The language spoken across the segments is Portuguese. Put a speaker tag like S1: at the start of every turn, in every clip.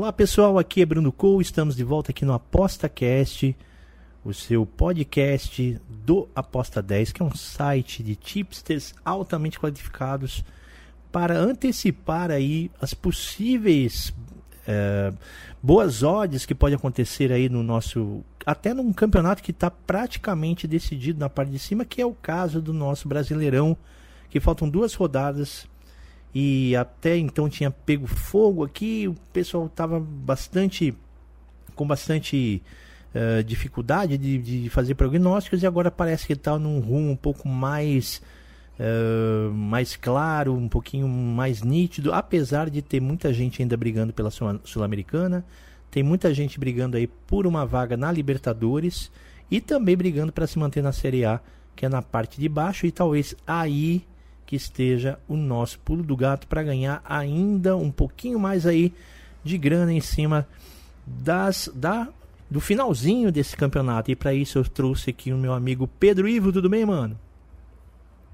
S1: Olá pessoal, aqui é Bruno Cole, estamos de volta aqui no ApostaCast, o seu podcast do Aposta 10, que é um site de tipsters altamente qualificados para antecipar aí as possíveis é, boas odds que pode acontecer aí no nosso até num campeonato que está praticamente decidido na parte de cima, que é o caso do nosso Brasileirão, que faltam duas rodadas e até então tinha pego fogo aqui, o pessoal estava bastante com bastante uh, dificuldade de, de, fazer prognósticos e agora parece que está num rumo um pouco mais uh, mais claro, um pouquinho mais nítido, apesar de ter muita gente ainda brigando pela Sul-Americana, tem muita gente brigando aí por uma vaga na Libertadores e também brigando para se manter na Série A, que é na parte de baixo e talvez aí que esteja o nosso pulo do gato para ganhar ainda um pouquinho mais aí de grana em cima das da do finalzinho desse campeonato. E para isso eu trouxe aqui o meu amigo Pedro Ivo, tudo bem, mano?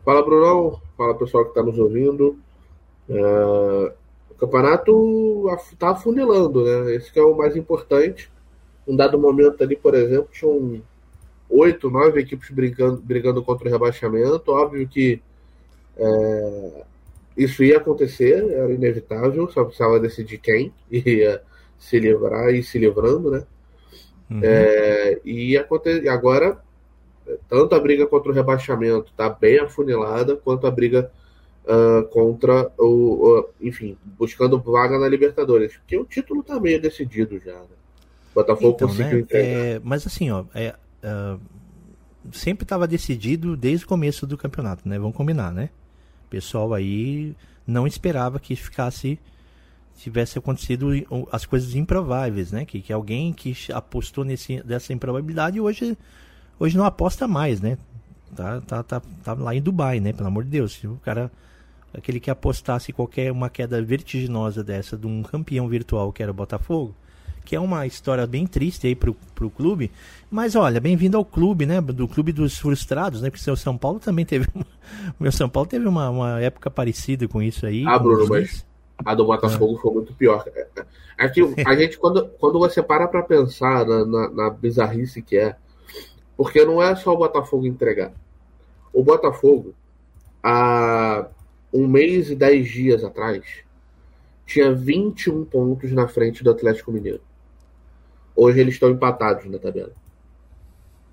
S2: Fala, Bruno. Fala, pessoal que está nos ouvindo. É... O campeonato está afunilando, né? Esse é o mais importante. Um dado momento ali, por exemplo, tinham oito, nove equipes brigando, brigando contra o rebaixamento. Óbvio que é, isso ia acontecer, era inevitável, só precisava decidir quem ia se livrar e se livrando, né? Uhum. É, e aconte... agora, tanto a briga contra o rebaixamento está bem afunilada, quanto a briga uh, contra o, o, Enfim, buscando vaga na Libertadores. Porque o título está meio decidido já, né?
S1: Botafogo então, conseguiu né. É, mas assim, ó, é, uh, sempre estava decidido desde o começo do campeonato, né? Vamos combinar, né? O pessoal aí não esperava que ficasse tivesse acontecido as coisas improváveis, né? Que, que alguém que apostou nesse, dessa improbabilidade hoje, hoje não aposta mais, né? Tá, tá, tá, tá lá em Dubai, né? Pelo amor de Deus. Se o cara, aquele que apostasse qualquer uma queda vertiginosa dessa de um campeão virtual que era o Botafogo, que é uma história bem triste aí pro, pro clube. Mas olha, bem-vindo ao clube, né? Do clube dos frustrados, né? Porque o São Paulo também teve. Uma, o meu São Paulo teve uma, uma época parecida com isso aí.
S2: Ah, Bruno, mas a do Botafogo ah. foi muito pior. Aqui, a gente, quando, quando você para pra pensar na, na, na bizarrice que é, porque não é só o Botafogo entregar. O Botafogo, há um mês e dez dias atrás, tinha 21 pontos na frente do Atlético Mineiro. Hoje eles estão empatados na tabela.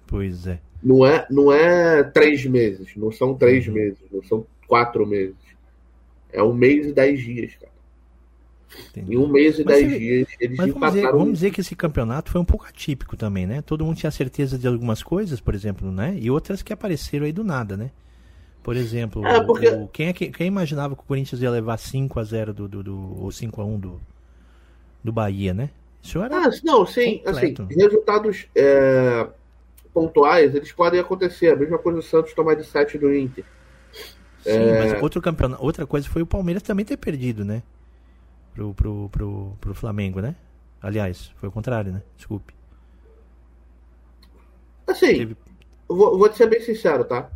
S1: Pois é.
S2: Não é, não é três meses, não são três uhum. meses, não são quatro meses. É um mês e dez dias, cara. Entendi. Em um mês e mas dez dias eles
S1: mas vamos dizer, vamos dizer que esse campeonato foi um pouco atípico também, né? Todo mundo tinha certeza de algumas coisas, por exemplo, né? E outras que apareceram aí do nada, né? Por exemplo, é, porque... o, quem, é que, quem imaginava que o Corinthians ia levar 5 a 0 do, do, do, ou 5 a 1 do, do Bahia, né?
S2: Isso era ah, não, sim, assim, resultados é, pontuais, eles podem acontecer. A mesma coisa o Santos tomar de 7 do Inter.
S1: Sim, é... mas outro campeonato, outra coisa foi o Palmeiras também ter perdido, né? Pro, pro, pro, pro Flamengo, né? Aliás, foi o contrário, né? Desculpe.
S2: Assim, Teve... vou, vou te ser bem sincero, tá?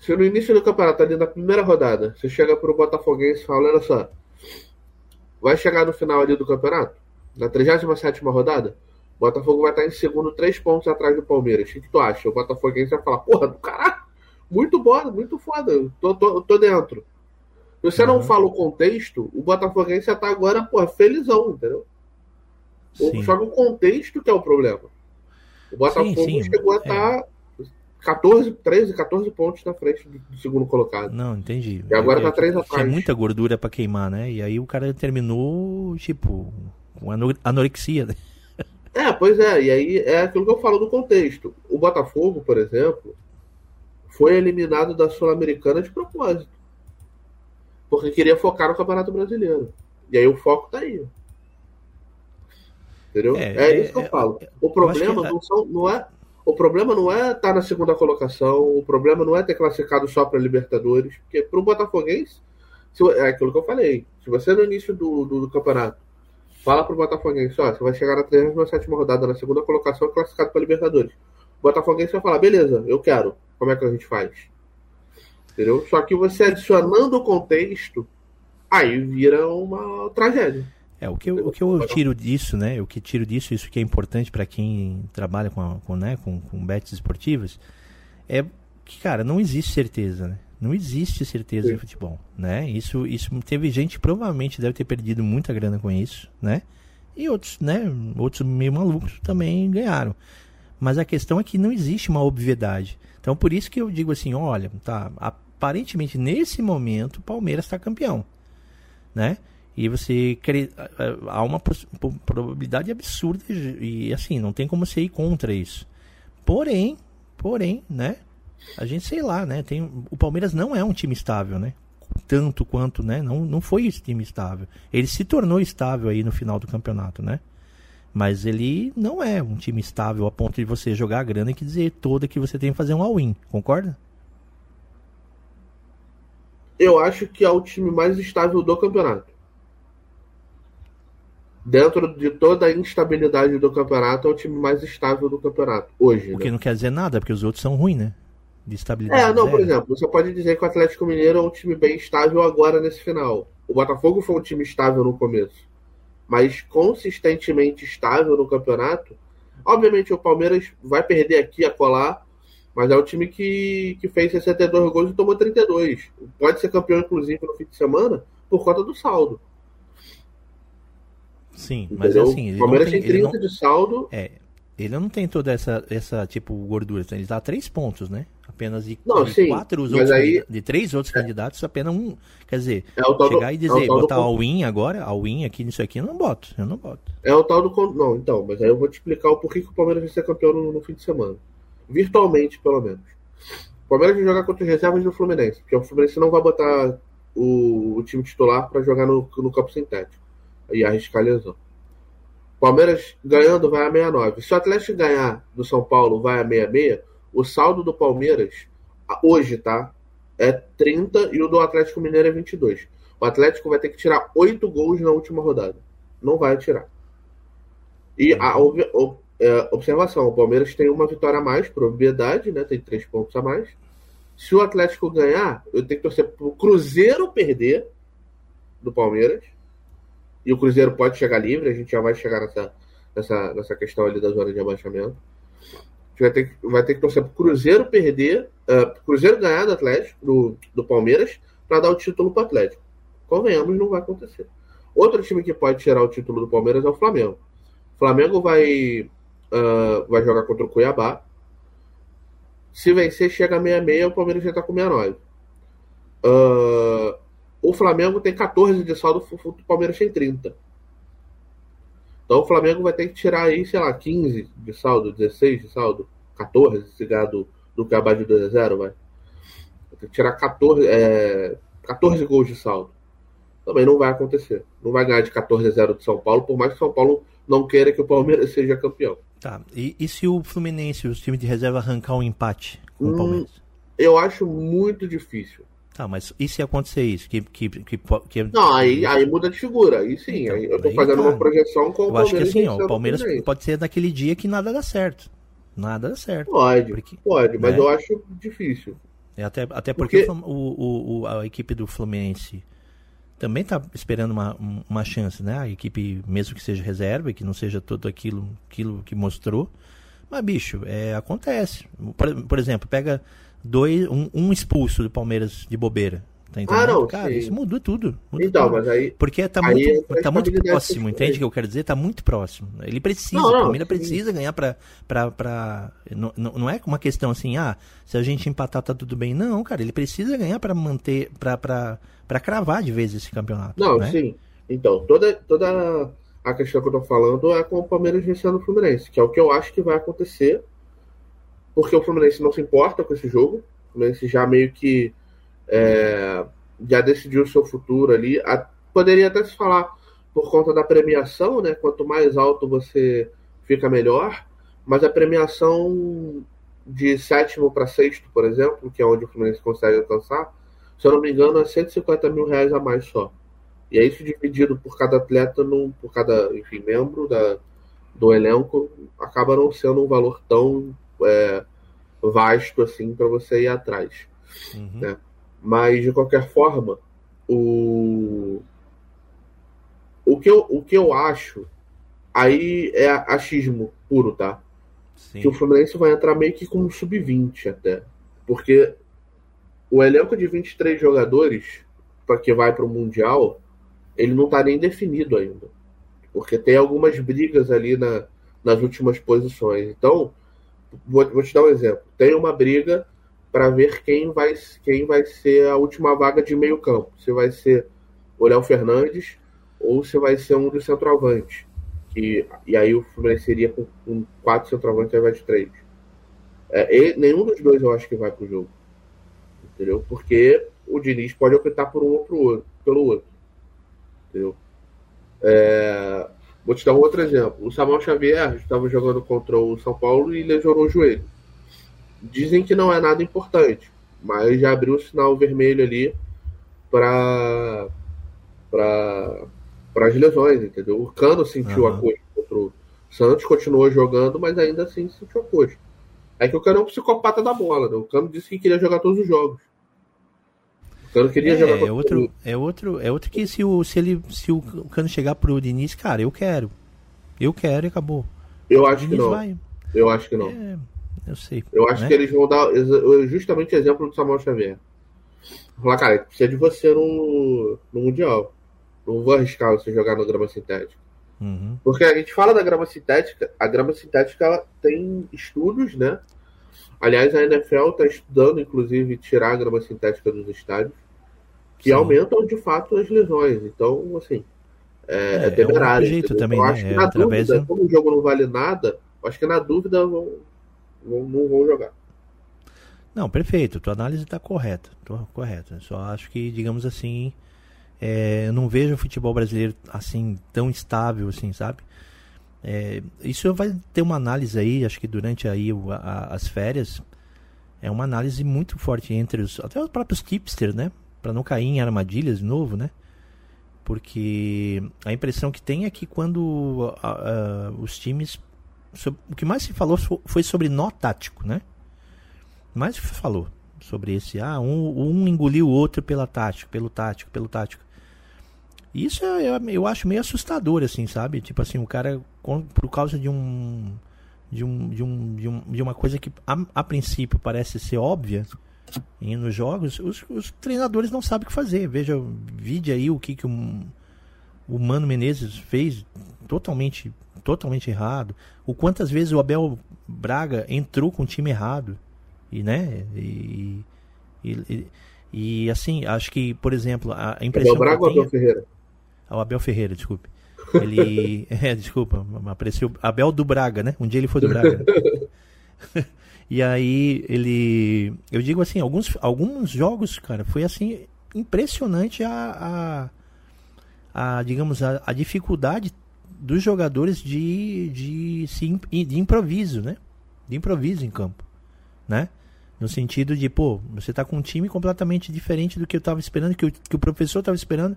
S2: Se no início do campeonato, ali na primeira rodada, você chega pro Botafoguense e fala, olha só, vai chegar no final ali do campeonato? Na 37 rodada, o Botafogo vai estar em segundo, três pontos atrás do Palmeiras. O que, tu acha? O Botafoguense vai falar, porra, do caralho, muito bom, muito foda, tô, tô, tô dentro. Se você uhum. não fala o contexto, o Botafoguense já tá agora, porra, felizão, entendeu? Sim. Só no contexto que é o problema. O Botafogo sim, sim. chegou a estar é. 14, 13, 14 pontos na frente do, do segundo colocado.
S1: Não, entendi.
S2: E agora é, tá 3 atrás.
S1: Tinha muita gordura para queimar, né? E aí o cara terminou, tipo, com anorexia, né?
S2: É, pois é, e aí é aquilo que eu falo do contexto. O Botafogo, por exemplo, foi eliminado da Sul-Americana de propósito. Porque queria focar no Campeonato Brasileiro. E aí o foco tá aí. Entendeu? É, é, é isso que eu é, falo. O problema não, são, não é. O problema não é estar na segunda colocação, o problema não é ter classificado só para Libertadores, porque para o Botafoguense, se, é aquilo que eu falei. Se você no início do, do, do campeonato fala para o Botafoguense, ó, você vai chegar na 37 rodada na segunda colocação classificado para Libertadores. O Botafoguense vai falar, beleza, eu quero. Como é que a gente faz? Entendeu? Só que você adicionando o contexto, aí vira uma tragédia.
S1: É, o que, eu, o que eu tiro disso, né? O que tiro disso, isso que é importante para quem trabalha com, a, com, né, com, com bets esportivas, é que, cara, não existe certeza, né? Não existe certeza Sim. em futebol, né? Isso, isso teve gente que provavelmente deve ter perdido muita grana com isso, né? E outros, né? Outros meio malucos também ganharam. Mas a questão é que não existe uma obviedade. Então por isso que eu digo assim, olha, tá, aparentemente nesse momento o Palmeiras está campeão, né? E você há uma probabilidade absurda e assim, não tem como você ir contra isso. Porém, porém, né? A gente sei lá, né? Tem, o Palmeiras não é um time estável, né? Tanto quanto, né? Não, não foi esse time estável. Ele se tornou estável aí no final do campeonato, né? Mas ele não é um time estável a ponto de você jogar a grana e dizer toda que você tem que fazer um all-in, concorda?
S2: Eu acho que é o time mais estável do campeonato. Dentro de toda a instabilidade do campeonato, é o time mais estável do campeonato hoje.
S1: O que né? não quer dizer nada, porque os outros são ruins, né? De estabilidade.
S2: É, não, por exemplo, você pode dizer que o Atlético Mineiro é um time bem estável agora nesse final. O Botafogo foi um time estável no começo, mas consistentemente estável no campeonato. Obviamente o Palmeiras vai perder aqui a colar, mas é o time que, que fez 62 gols e tomou 32. Pode ser campeão, inclusive, no fim de semana, por conta do saldo.
S1: Sim, mas Entendeu? assim.
S2: O Palmeiras tem, tem 30 não... de saldo.
S1: É, ele não tem toda essa, essa tipo, gordura. Ele a três pontos, né? Apenas de,
S2: não,
S1: de
S2: sim,
S1: quatro outros aí, de três outros é, candidatos, apenas um. Quer dizer, é chegar do, e dizer, é botar do... all-in agora, all-in aqui nisso aqui, eu não boto. Eu não boto.
S2: É o tal do. Não, então, mas aí eu vou te explicar o porquê que o Palmeiras vai ser campeão no, no fim de semana. Virtualmente, pelo menos. O Palmeiras vai jogar contra os reservas do Fluminense, porque o Fluminense não vai botar o, o time titular para jogar no, no campo sintético e arriscar lesão. Palmeiras ganhando vai a 69. Se o Atlético ganhar do São Paulo vai a 66, o saldo do Palmeiras, hoje, tá? É 30 e o do Atlético Mineiro é 22. O Atlético vai ter que tirar 8 gols na última rodada. Não vai tirar. E a, é, observação: o Palmeiras tem uma vitória a mais, probabilidade, né? Tem 3 pontos a mais. Se o Atlético ganhar, eu tenho que torcer pro Cruzeiro perder do Palmeiras e o Cruzeiro pode chegar livre, a gente já vai chegar nessa, nessa, nessa questão ali da zona de abaixamento. A gente vai ter, vai ter que torcer para o Cruzeiro perder, uh, Cruzeiro ganhar do Atlético, do, do Palmeiras, para dar o título para o Atlético. Convenhamos, não vai acontecer. Outro time que pode tirar o título do Palmeiras é o Flamengo. O Flamengo vai, uh, vai jogar contra o Cuiabá. Se vencer, chega a 66, o Palmeiras já está com 69. Uh, o Flamengo tem 14 de saldo, o Palmeiras tem 30. Então o Flamengo vai ter que tirar aí, sei lá, 15 de saldo, 16 de saldo, 14, se ganhar do, do de 2 a 0 vai. Vai ter que tirar 14, é, 14 gols de saldo. Também não vai acontecer. Não vai ganhar de 14 a 0 do São Paulo, por mais que o São Paulo não queira que o Palmeiras seja campeão.
S1: Tá. E, e se o Fluminense, os times de reserva, arrancar um empate com hum, o Palmeiras?
S2: Eu acho muito difícil.
S1: Tá, mas e se acontecer isso? Que, que, que, que...
S2: Não, aí, aí muda de figura. Aí sim, então, aí eu tô aí, fazendo uma projeção com
S1: eu o Palmeiras. Eu acho que assim, ó, o Palmeiras pode ser daquele dia que nada dá certo. Nada dá certo.
S2: Pode, porque, pode, mas né? eu acho difícil.
S1: É até, até porque, porque... O, o, a equipe do Fluminense também tá esperando uma, uma chance, né? A equipe, mesmo que seja reserva, que não seja tudo aquilo, aquilo que mostrou. Mas, bicho, é, acontece. Por, por exemplo, pega dois, um, um expulso do Palmeiras de bobeira. Tá?
S2: Ah, não,
S1: Cara,
S2: sim.
S1: isso mudou tudo.
S2: Mudou então,
S1: tudo.
S2: mas aí.
S1: Porque tá
S2: aí
S1: muito, tá muito próximo, entende o que eu quero dizer? Tá muito próximo. Ele precisa, não, não, o Palmeiras precisa ganhar pra. pra, pra não, não é uma questão assim, ah, se a gente empatar tá tudo bem. Não, cara, ele precisa ganhar pra manter. pra, pra, pra cravar de vez esse campeonato.
S2: Não,
S1: né?
S2: sim. Então, toda, toda a questão que eu tô falando é com o Palmeiras vencendo o Fluminense, que é o que eu acho que vai acontecer. Porque o Fluminense não se importa com esse jogo Fluminense já meio que é, já decidiu o seu futuro ali. A, poderia até se falar por conta da premiação, né? Quanto mais alto você fica melhor, mas a premiação de sétimo para sexto, por exemplo, que é onde o Fluminense consegue alcançar, se eu não me engano, é 150 mil reais a mais só. E é isso dividido por cada atleta, no, por cada enfim, membro da, do elenco, acaba não sendo um valor tão é, vasto assim para você ir atrás. Uhum. Né? Mas, de qualquer forma, o, o, que eu, o que eu acho aí é achismo puro, tá? Sim. Que o Fluminense vai entrar meio que como sub-20 até. Porque o elenco de 23 jogadores para que vai para o Mundial, ele não está nem definido ainda. Porque tem algumas brigas ali na, nas últimas posições. Então, vou, vou te dar um exemplo. Tem uma briga para ver quem vai, quem vai ser a última vaga de meio campo. Se vai ser o Léo Fernandes ou se vai ser um dos centroavantes. Que, e aí o Fluminense seria com, com quatro centroavantes ao invés de três. É, e, nenhum dos dois eu acho que vai pro jogo. Entendeu? Porque o Diniz pode optar por um ou pro outro, pelo outro. Entendeu? É, vou te dar um outro exemplo. O Samuel Xavier estava jogando contra o São Paulo e lesionou o joelho. Dizem que não é nada importante, mas já abriu o sinal vermelho ali para para as lesões, entendeu? O Cano sentiu uhum. a coxa contra o Santos, continuou jogando, mas ainda assim sentiu a coxa. É que o Cano é um psicopata da bola, né? O Cano disse que queria jogar todos os jogos.
S1: Cano queria é, jogar é outro, é outro, é outro que se o se ele se o Cano chegar pro Diniz, cara, eu quero. Eu quero e acabou.
S2: Eu acho que não. Vai. Eu acho que não. É,
S1: eu sei.
S2: Eu acho né? que eles vão dar justamente exemplo do Samuel Xavier. Falar, cara, precisa de você no, no Mundial. Não vou arriscar você jogar na grama sintética. Uhum. Porque a gente fala da grama sintética, a grama sintética ela tem estudos, né? Aliás, a NFL está estudando, inclusive, tirar a grama sintética dos estádios, que Sim. aumentam de fato as lesões. Então, assim, é, é, é temerário.
S1: É jeito também, eu
S2: né? acho
S1: que
S2: é, na dúvida, como o jogo não vale nada, acho que na dúvida vão, vão, não vão jogar.
S1: Não, perfeito. Tua análise está correta. Tô correta. Só acho que, digamos assim, é, eu não vejo o futebol brasileiro assim tão estável assim, sabe? É, isso vai ter uma análise aí, acho que durante aí o, a, as férias, é uma análise muito forte entre os até os próprios tipsters, né? Para não cair em armadilhas de novo, né? Porque a impressão que tem é que quando a, a, os times o que mais se falou foi sobre nó tático, né? Mais se falou sobre esse, ah, um, um engoliu o outro pela tática, pelo tático, pelo tático. Isso é, eu, eu acho meio assustador, assim, sabe? Tipo assim, o cara, por causa de um. De, um, de, um, de, um, de uma coisa que a, a princípio parece ser óbvia e nos jogos, os, os, treinadores não sabem o que fazer. Veja, vide aí o que, que o, o Mano Menezes fez totalmente, totalmente errado. O quantas vezes o Abel Braga entrou com o time errado. E, né? E, e, e, e assim, acho que, por exemplo, a impressão.
S2: Abel Braga ou Abel Ferreira?
S1: Ao Abel Ferreira, desculpe. Ele. é, desculpa, apareceu. Abel do Braga, né? Um dia ele foi do Braga. E aí ele. Eu digo assim, alguns, alguns jogos, cara, foi assim, impressionante a. a, a digamos, a, a, dificuldade dos jogadores de, de, de improviso, né? De improviso em campo, né? No sentido de, pô, você tá com um time completamente diferente do que eu tava esperando, que, que o professor tava esperando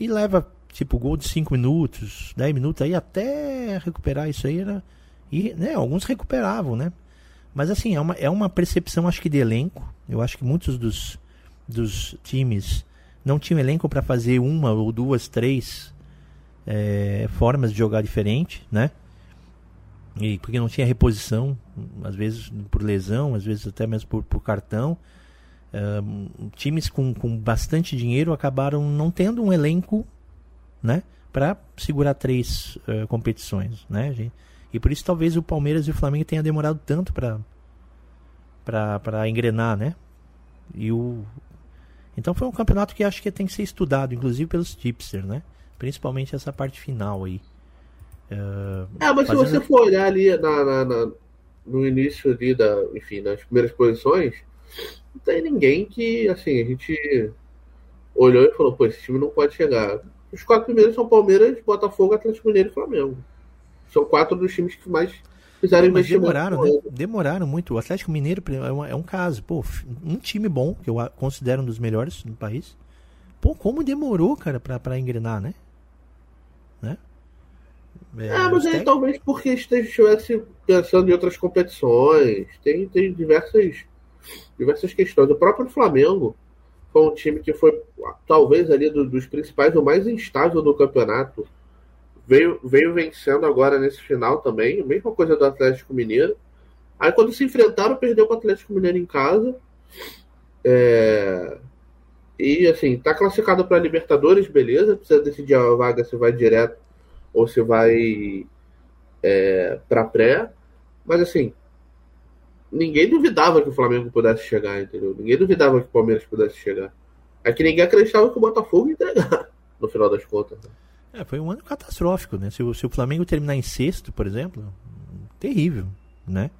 S1: e leva, tipo, gol de 5 minutos, 10 minutos aí até recuperar isso aí. Né? E, né, alguns recuperavam, né? Mas assim, é uma, é uma percepção, acho que, de elenco. Eu acho que muitos dos, dos times não tinham elenco para fazer uma ou duas, três é, formas de jogar diferente, né? E porque não tinha reposição, às vezes por lesão, às vezes até mesmo por, por cartão uh, times com, com bastante dinheiro acabaram não tendo um elenco né, para segurar três uh, competições. Né, gente? E por isso talvez o Palmeiras e o Flamengo tenham demorado tanto para para engrenar, né? E o então foi um campeonato que acho que tem que ser estudado, inclusive pelos tipsters, né? Principalmente essa parte final aí.
S2: Uh, é, mas fazendo... se você for olhar ali na, na, na, no início ali da, enfim, nas primeiras posições, não tem ninguém que, assim, a gente olhou e falou, pô, esse time não pode chegar. os quatro primeiros são Palmeiras, Botafogo, Atlético Mineiro e Flamengo. São quatro dos times que mais fizeram
S1: Mas
S2: investimento.
S1: demoraram, né? Demoraram muito. O Atlético Mineiro é um, é um caso. Pô, um time bom, que eu considero um dos melhores no país. Pô, como demorou, cara, pra, pra engrenar, né?
S2: Né? É, ah, mas aí talvez porque estivesse pensando em outras competições. Tem, tem diversas, diversas questões. O próprio Flamengo foi um time que foi, talvez, ali do, dos principais, o mais instável do campeonato. Veio, veio vencendo agora nesse final também. A mesma coisa do Atlético Mineiro. Aí quando se enfrentaram, perdeu com o Atlético Mineiro em casa. É... E assim, tá classificado para Libertadores, beleza. Precisa decidir a vaga se vai direto ou se vai é, para pré. Mas assim, ninguém duvidava que o Flamengo pudesse chegar, entendeu? Ninguém duvidava que o Palmeiras pudesse chegar. É que ninguém acreditava que o Botafogo ia entregar, no final das contas. Né?
S1: É, foi um ano catastrófico, né? Se o, se o Flamengo terminar em sexto, por exemplo, terrível, né?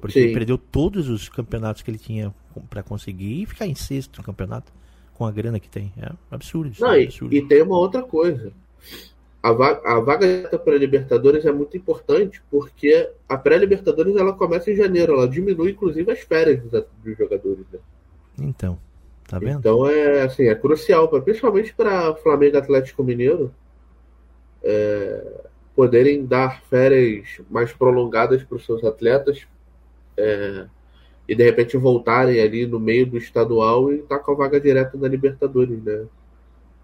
S1: Porque Sim. ele perdeu todos os campeonatos que ele tinha para conseguir e ficar em sexto no campeonato com a grana que tem. É absurdo.
S2: Não,
S1: é
S2: absurdo. E, e, tem uma outra coisa a vaga, a vaga para Libertadores é muito importante porque a pré-Libertadores ela começa em janeiro, ela diminui inclusive as férias dos, dos jogadores. Né?
S1: Então, tá vendo?
S2: Então é assim, é crucial, pra, principalmente para Flamengo Atlético Mineiro, é, poderem dar férias mais prolongadas para os seus atletas é, e de repente voltarem ali no meio do estadual e estar tá com a vaga direta na Libertadores, né?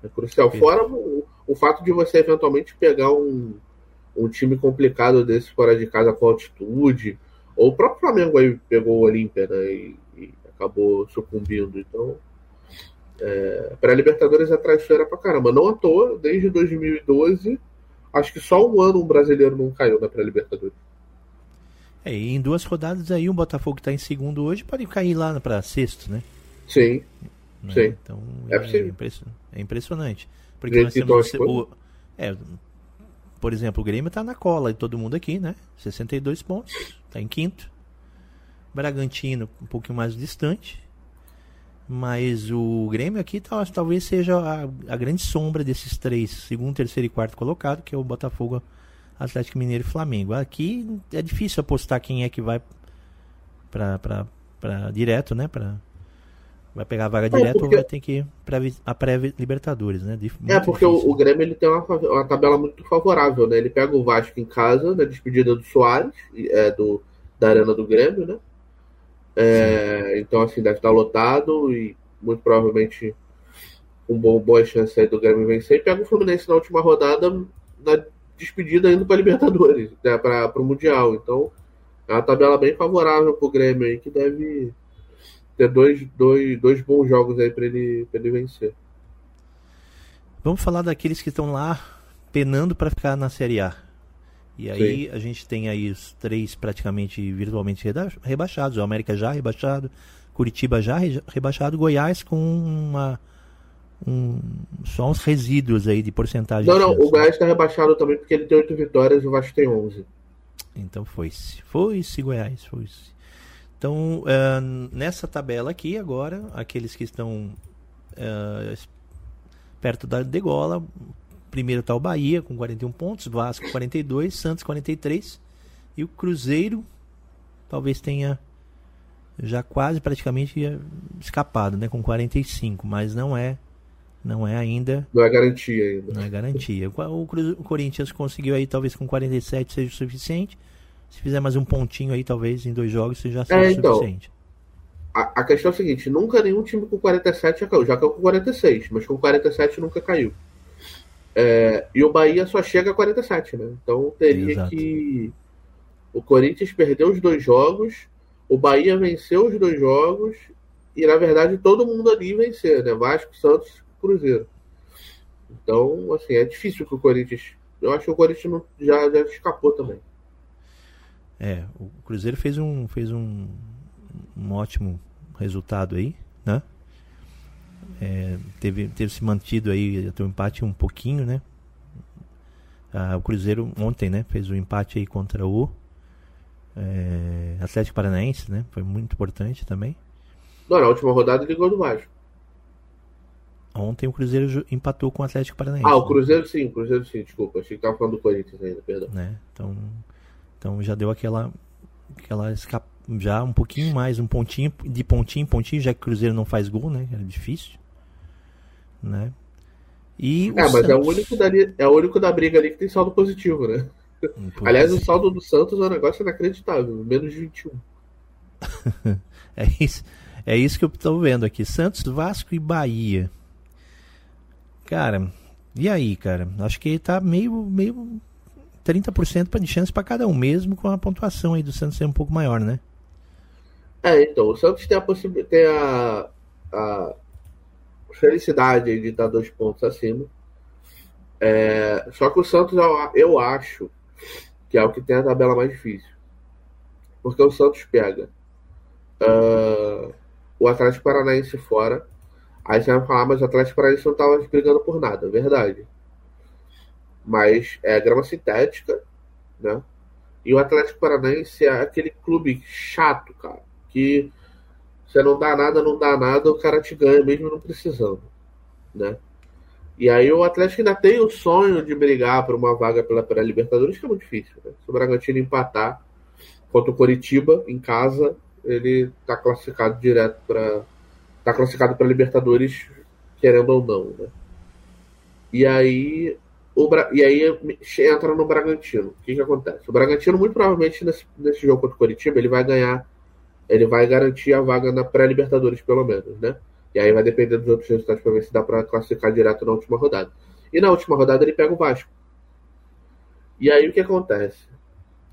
S2: É crucial. Fora o, fato de você eventualmente pegar um, um time complicado desse fora de casa com altitude, ou o próprio Flamengo aí pegou o Olímpia né, e, e, acabou sucumbindo. Então, é, para a Libertadores é traiçoeira pra caramba. Não à toa, desde 2012, acho que só um ano um brasileiro não caiu na pré-Libertadores.
S1: É, e em duas rodadas aí, o Botafogo que está em segundo hoje pode cair lá para sexto, né?
S2: Sim.
S1: Né?
S2: Sim.
S1: Então é, é, impressionante. Porque nós temos o, é, por exemplo, o Grêmio está na cola e todo mundo aqui, né? 62 pontos, está em quinto. Bragantino um pouquinho mais distante. Mas o Grêmio aqui tá, talvez seja a, a, grande sombra desses três, segundo, terceiro e quarto colocado, que é o Botafogo, Atlético Mineiro e Flamengo. Aqui é difícil apostar quem é que vai para direto, né? Pra, Vai pegar a vaga é, direto porque... ou vai ter que ir pra a pré-Libertadores, né?
S2: Muito é, porque o, o, Grêmio ele tem uma, uma, tabela muito favorável, né? Ele pega o Vasco em casa, na despedida do Soares, é, do, da Arena do Grêmio, né? É, então, assim, deve estar lotado e muito provavelmente um bom, boa chance aí do Grêmio vencer. E pega o Fluminense na última rodada, na despedida indo para Libertadores, né? para o Mundial. Então, é uma tabela bem favorável para o Grêmio aí, que deve ter dois, dois, dois bons jogos aí para ele, ele vencer.
S1: Vamos falar daqueles que estão lá penando para ficar na Série A. E aí Sim. a gente tem aí os três praticamente virtualmente rebaixados. O América já rebaixado, Curitiba já rebaixado, Goiás com uma um, só uns resíduos aí de porcentagem.
S2: Não, não, o Goiás está rebaixado também porque ele tem oito vitórias e o Vasco tem onze.
S1: Então foi-se. Foi-se, Goiás, foi-se. Então, uh, nessa tabela aqui, agora, aqueles que estão uh, perto da degola, primeiro está o Bahia com 41 pontos, Vasco 42, Santos 43 e o Cruzeiro talvez tenha já quase praticamente escapado, né, com 45, mas não é não é ainda
S2: não é garantia ainda.
S1: Não é garantia. O, o Corinthians conseguiu aí talvez com 47 seja o suficiente. Se fizer mais um pontinho aí, talvez em dois jogos, você já seja é, então, suficiente.
S2: A, a, questão é a seguinte: nunca nenhum time com 47 já caiu. Já caiu com 46, mas com 47 nunca caiu. É, e o Bahia só chega a 47, né? Então teria Exato. que. O Corinthians perdeu os dois jogos, o Bahia venceu os dois jogos, e na verdade todo mundo ali vencer, né? Vasco, Santos Cruzeiro. Então, assim, é difícil que o Corinthians. Eu acho que o Corinthians já, já escapou também.
S1: É, o Cruzeiro fez um, fez um, um ótimo resultado aí, né? É, teve, teve se mantido aí até o empate um pouquinho, né? Ah, o Cruzeiro ontem, né? Fez o um empate aí contra o é, Atlético Paranaense, né? Foi muito importante também.
S2: Não, na última rodada ele ligou do Vasco.
S1: Ontem o Cruzeiro empatou com o Atlético Paranaense.
S2: Ah, o né? Cruzeiro sim, o Cruzeiro sim, desculpa. Achei que tava falando do Corinthians ainda, perdão.
S1: Né? Então, então já deu aquela. aquela. Já um pouquinho mais, um pontinho, de pontinho em pontinho, já que o Cruzeiro não faz gol, né? É difícil. Né?
S2: E é, mas Santos... é, o único dali, é o único da briga ali que tem saldo positivo, né? Aliás, o saldo do Santos é um negócio inacreditável, menos de 21.
S1: é, isso, é isso que eu estou vendo aqui. Santos, Vasco e Bahia. Cara, e aí, cara? Acho que tá meio, meio 30% de chance para cada um, mesmo com a pontuação aí do Santos ser um pouco maior, né?
S2: É, então, o Santos tem a possibilidade, tem a, a felicidade de estar dois pontos acima. É, só que o Santos, eu, acho que é o que tem a tabela mais difícil. Porque o Santos pega uh, o Atlético Paranaense fora. Aí você vai falar, mas o Atlético Paranaense não estava brigando por nada. Verdade. Mas é grama sintética, né? E o Atlético Paranaense é aquele clube chato, cara. Que você não dá nada, não dá nada, o cara te ganha mesmo não precisando, né? E aí o Atlético ainda tem o sonho de brigar por uma vaga pela pré-Libertadores, que é muito difícil. Né? Se o Bragantino empatar contra o Coritiba em casa, ele está classificado direto para está classificado para Libertadores, querendo ou não, né? E aí o Bra... e aí entra no Bragantino. O que, que acontece? O Bragantino muito provavelmente nesse, nesse jogo contra o Coritiba ele vai ganhar, ele vai garantir a vaga na pré-Libertadores pelo menos, né? E aí vai depender dos outros resultados para ver se dá para classificar direto na última rodada. E na última rodada ele pega o Vasco. E aí o que acontece?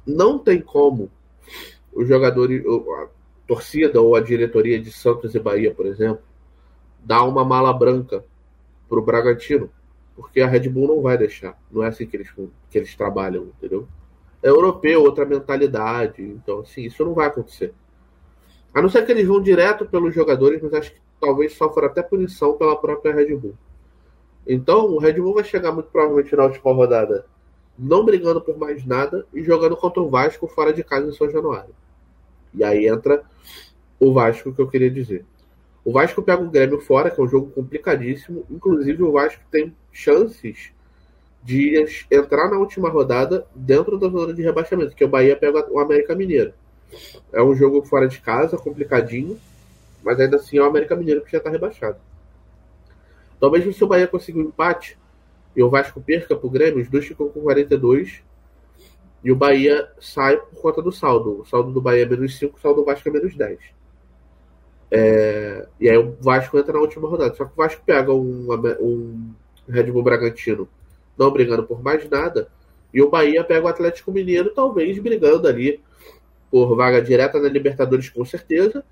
S2: Não tem como os jogadores, a torcida ou a diretoria de Santos e Bahia, por exemplo, dar uma mala branca para o Bragantino, porque a Red Bull não vai deixar. Não é assim que eles, que eles trabalham, entendeu? É europeu, outra mentalidade. Então, assim, isso não vai acontecer. A não ser que eles vão direto pelos jogadores, mas acho que talvez sofra até punição pela própria Red Bull. Então, o Red Bull vai chegar muito provavelmente na última rodada não brigando por mais nada e jogando contra o Vasco fora de casa em São Januário. E aí entra o Vasco que eu queria dizer. O Vasco pega o Grêmio fora, que é um jogo complicadíssimo. Inclusive, o Vasco tem chances de entrar na última rodada dentro da zona de rebaixamento, que o Bahia pega o América Mineiro. É um jogo fora de casa, complicadinho, mas ainda assim é o América Mineiro que já está rebaixado. Então, mesmo se o Bahia conseguir um empate e o Vasco perca para o Grêmio, os dois ficam com 42 e o Bahia sai por conta do saldo. O saldo do Bahia é menos 5, o saldo do Vasco é menos 10. É... E aí o Vasco entra na última rodada. Só que o Vasco pega um, um Red Bull Bragantino não brigando por mais nada. E o Bahia pega o Atlético Mineiro, talvez brigando ali por vaga direta na Libertadores, com certeza,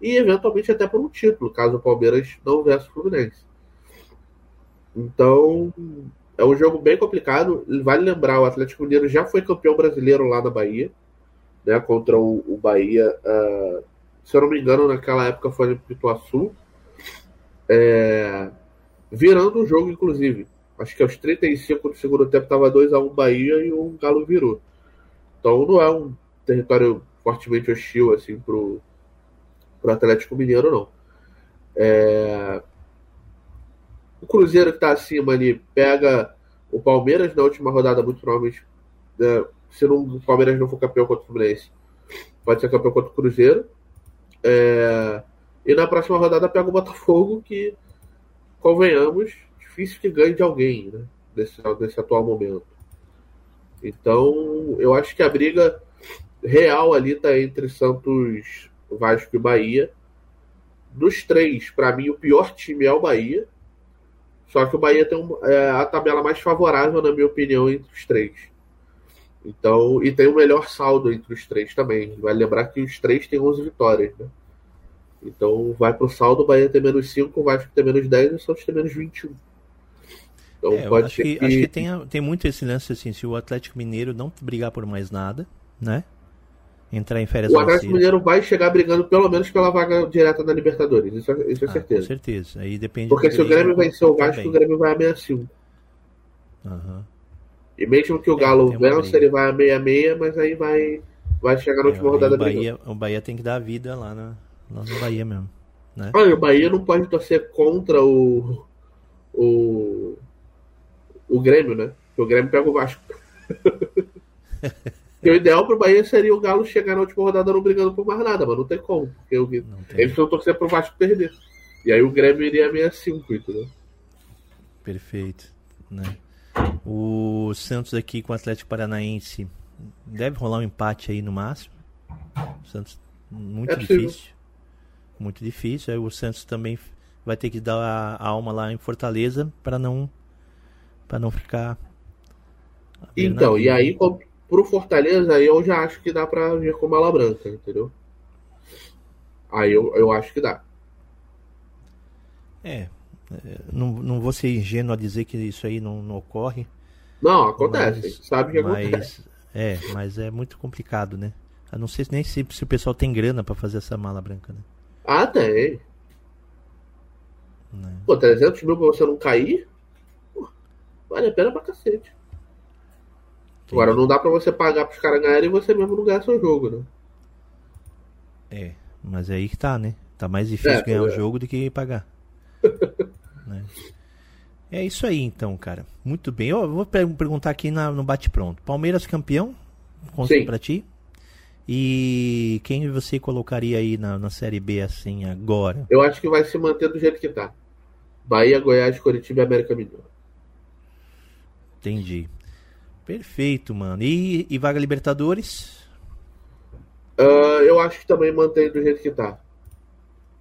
S2: e eventualmente até por um título, caso o Palmeiras não vença o Fluminense. Então, é um jogo bem complicado. Vale lembrar, o Atlético Mineiro já foi campeão brasileiro lá na Bahia, né, contra o, o Bahia. Uh, se eu não me engano, naquela época foi no Pituaçu. É, virando o jogo, inclusive. Acho que aos 35 do segundo tempo estava 2x1 Bahia e o Galo virou. Então não é um território fortemente hostil assim pro, pro Atlético Mineiro, não. É... O Cruzeiro que está acima ali pega o Palmeiras na última rodada, muito provavelmente. Né? Se não, o Palmeiras não for campeão contra o Fluminense, pode ser campeão contra o Cruzeiro. É... E na próxima rodada pega o Botafogo, que, convenhamos, difícil que ganhe de alguém né? nesse, atual momento. Então, eu acho que a briga real ali tá entre Santos, Vasco e Bahia. Dos três, para mim, o pior time é o Bahia. Só que o Bahia tem um, é, a tabela mais favorável, na minha opinião, entre os três. Então, e tem o melhor saldo entre os três também. Vai lembrar que os três têm 11 vitórias, né? Então, vai pro saldo, o Bahia tem menos 5, o Vasco tem menos 10 e o Santos tem menos 21.
S1: Então, é, pode acho que, que, acho que tem, tem muito esse lance assim, se o Atlético Mineiro não brigar por mais nada, né? entrar em férias.
S2: O Atlético Mineiro vai chegar brigando pelo menos pela vaga direta da Libertadores, isso, é, isso é
S1: ah,
S2: certeza.
S1: Com certeza. Aí depende
S2: Porque se o Grêmio vencer o Vasco, o Grêmio vai a 65.
S1: Uhum.
S2: E mesmo que o é, Galo vença, ele vai a 66, mas aí vai, vai chegar na é, última rodada
S1: o Bahia, o Bahia tem que dar a vida lá na, lá no Bahia mesmo. Né?
S2: Ah, o Bahia não pode torcer contra o, o, o Grêmio, né? Porque o Grêmio pega o Vasco. o ideal pro Bahia seria o Galo chegar na última rodada não brigando por mais nada, mas não tem como. Porque não tem. eles precisam torcer pro Vasco perder. E aí o Grêmio iria 65, entendeu?
S1: Perfeito. Né? O Santos aqui com o Atlético Paranaense deve rolar um empate aí no máximo. O Santos muito é difícil. Muito difícil. Aí o Santos também vai ter que dar a, alma lá em Fortaleza para não para não ficar
S2: Então, e aí pro Fortaleza aí eu já acho que dá para vir com mala branca, entendeu? Aí eu, eu acho que dá.
S1: É, não, não vou ser ingênuo a dizer que isso aí não, não ocorre.
S2: Não, acontece, mas, sabe que mas, acontece.
S1: É, mas é muito complicado, né? Eu não sei nem se, se o pessoal tem grana para fazer essa mala branca, né?
S2: Ah, tem. Né? Pô, 300 mil pra você não cair? Pô, vale a pena pra cacete. Sim. Agora, não dá pra você pagar pros caras ganharem e você mesmo não ganhar seu jogo, né?
S1: É, mas é aí que tá, né? Tá mais difícil é, ganhar o é. jogo do que pagar. né? É isso aí então, cara. Muito bem. Eu vou perguntar aqui na, no bate-pronto. Palmeiras campeão? Conta pra ti. E quem você colocaria aí na, na Série B assim agora?
S2: Eu acho que vai se manter do jeito que tá. Bahia, Goiás, Curitiba e América Mineiro.
S1: Entendi. Perfeito, mano. E, e vaga Libertadores?
S2: Uh, eu acho que também mantém do jeito que tá.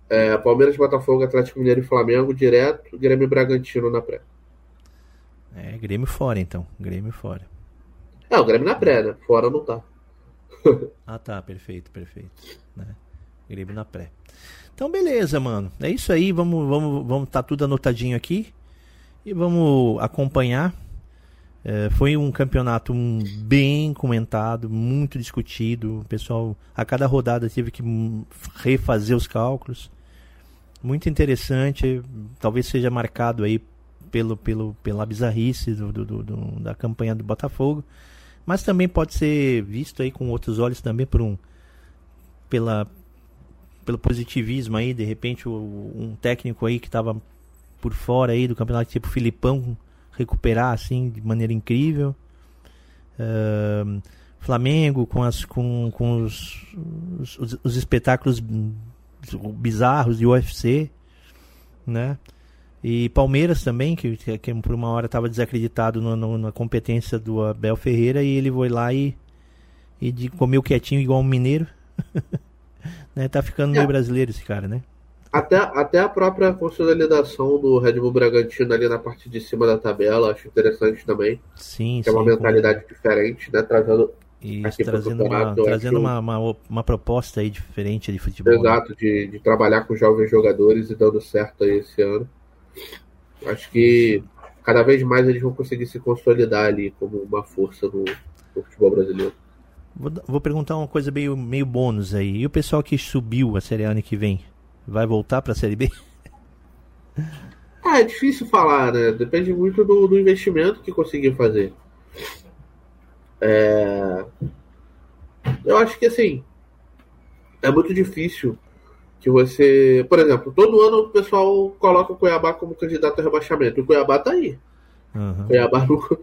S2: É, Palmeiras, Botafogo, Atlético Mineiro e Flamengo direto, Grêmio e Bragantino na pré.
S1: É, Grêmio fora então, Grêmio fora.
S2: É, o Grêmio na pré, né? Fora não tá.
S1: ah tá, perfeito, perfeito. Né? Grêmio na pré. Então beleza, mano. É isso aí, vamos vamos vamos tá tudo anotadinho aqui e vamos acompanhar. É, foi um campeonato bem comentado, muito discutido. O pessoal a cada rodada teve que refazer os cálculos muito interessante. Talvez seja marcado aí pelo, pelo, pela bizarrice do, do, do, da campanha do Botafogo. Mas também pode ser visto aí com outros olhos também por um, pela, pelo positivismo aí, de repente um técnico aí que estava por fora aí do campeonato, tipo Filipão, recuperar assim de maneira incrível. Uh, Flamengo com, as, com, com os, os, os espetáculos bizarros de UFC, né? E Palmeiras também, que, que por uma hora estava desacreditado no, no, na competência do Abel Ferreira e ele foi lá e, e de, comeu quietinho igual um mineiro. né? Tá ficando meio é. brasileiro esse cara, né?
S2: Até, até a própria consolidação do Red Bull Bragantino ali na parte de cima da tabela, acho interessante também.
S1: Sim,
S2: que sim, é uma mentalidade como... diferente, né? Trazendo
S1: isso, trazendo, uma, trazendo uma, uma, uma, proposta aí diferente de futebol.
S2: Né? Exato, né? de, de trabalhar com jovens jogadores e dando certo aí esse ano. Acho que cada vez mais eles vão conseguir se consolidar ali como uma força no, no futebol brasileiro.
S1: Vou, vou, perguntar uma coisa meio, meio bônus aí. E o pessoal que subiu a Série A ano que vem, vai voltar para a Série B?
S2: Ah, é difícil falar, né? Depende muito do, do investimento que conseguir fazer. É... Eu acho que assim é muito difícil que você, por exemplo, todo ano o pessoal coloca o Cuiabá como candidato a rebaixamento. O Cuiabá tá aí. Uhum. O Cuiabá nunca,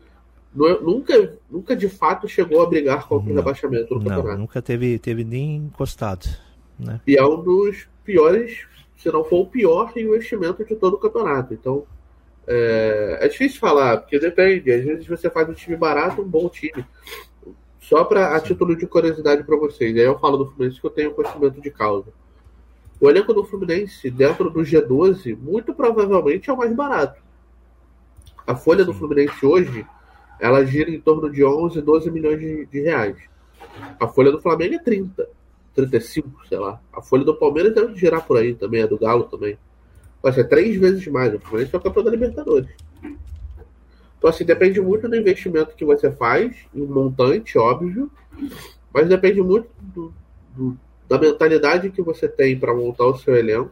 S2: nunca, nunca de fato chegou a brigar contra o rebaixamento no
S1: não, campeonato. Nunca teve, teve nem encostado. Né?
S2: E é um dos piores, se não for o pior investimento de todo o campeonato. Então é, é difícil falar, porque depende. Às vezes você faz um time barato, um bom time. Só para a título de curiosidade para vocês. Aí eu falo do Fluminense que eu tenho conhecimento de causa. O elenco do Fluminense, dentro do G12, muito provavelmente é o mais barato. A folha do Fluminense hoje, ela gira em torno de 11, 12 milhões de, de reais. A folha do Flamengo é 30, 35, sei lá. A folha do Palmeiras deve girar por aí também, é do Galo também. Vai ser três vezes mais. O Fluminense é o campeão da Libertadores. Então, assim, depende muito do investimento que você faz, em montante, óbvio, mas depende muito do, do da mentalidade que você tem para montar o seu elenco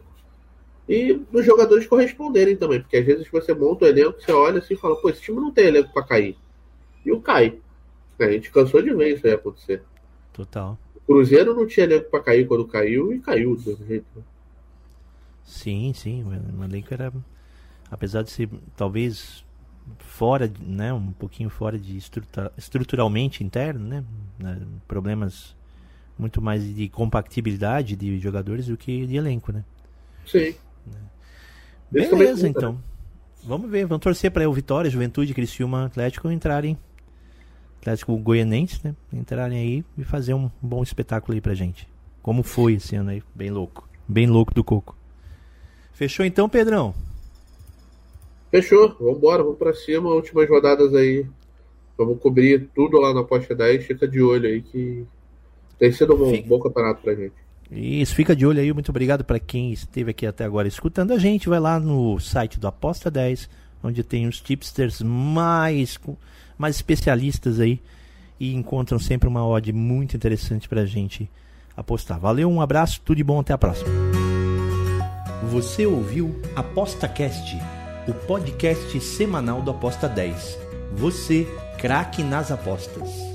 S2: e dos jogadores corresponderem também, porque às vezes você monta o elenco, você olha assim e fala, pô, esse time não tem elenco para cair. E o cai. A gente cansou de ver isso aí acontecer.
S1: Total.
S2: O Cruzeiro não tinha elenco para cair quando caiu e caiu do jeito.
S1: Sim, sim, o elenco era apesar de ser talvez fora, né, um pouquinho fora de estrutura, estruturalmente interno, né, né, problemas muito mais de compatibilidade de jogadores do que de elenco, né?
S2: Sim.
S1: Beleza, então. Vamos ver, vamos torcer para o Vitória, Juventude, Criciúma, Atlético entrarem, Atlético Goianense, né? Entrarem aí e fazer um bom espetáculo aí pra gente. Como foi esse ano aí, bem louco. Bem louco do coco. Fechou então, Pedrão?
S2: Fechou, vamos embora, vamos pra cima, últimas rodadas aí. Vamos cobrir tudo lá na Posta 10, fica de olho aí que tem sido um bom, bom campeonato pra gente.
S1: Isso, fica de olho aí. Muito obrigado para quem esteve aqui até agora escutando a gente. Vai lá no site do Aposta 10, onde tem os tipsters mais, mais especialistas aí e encontram sempre uma odd muito interessante para a gente apostar. Valeu, um abraço, tudo de bom, até a próxima. Você ouviu ApostaCast, o podcast semanal do Aposta 10. Você, craque nas apostas.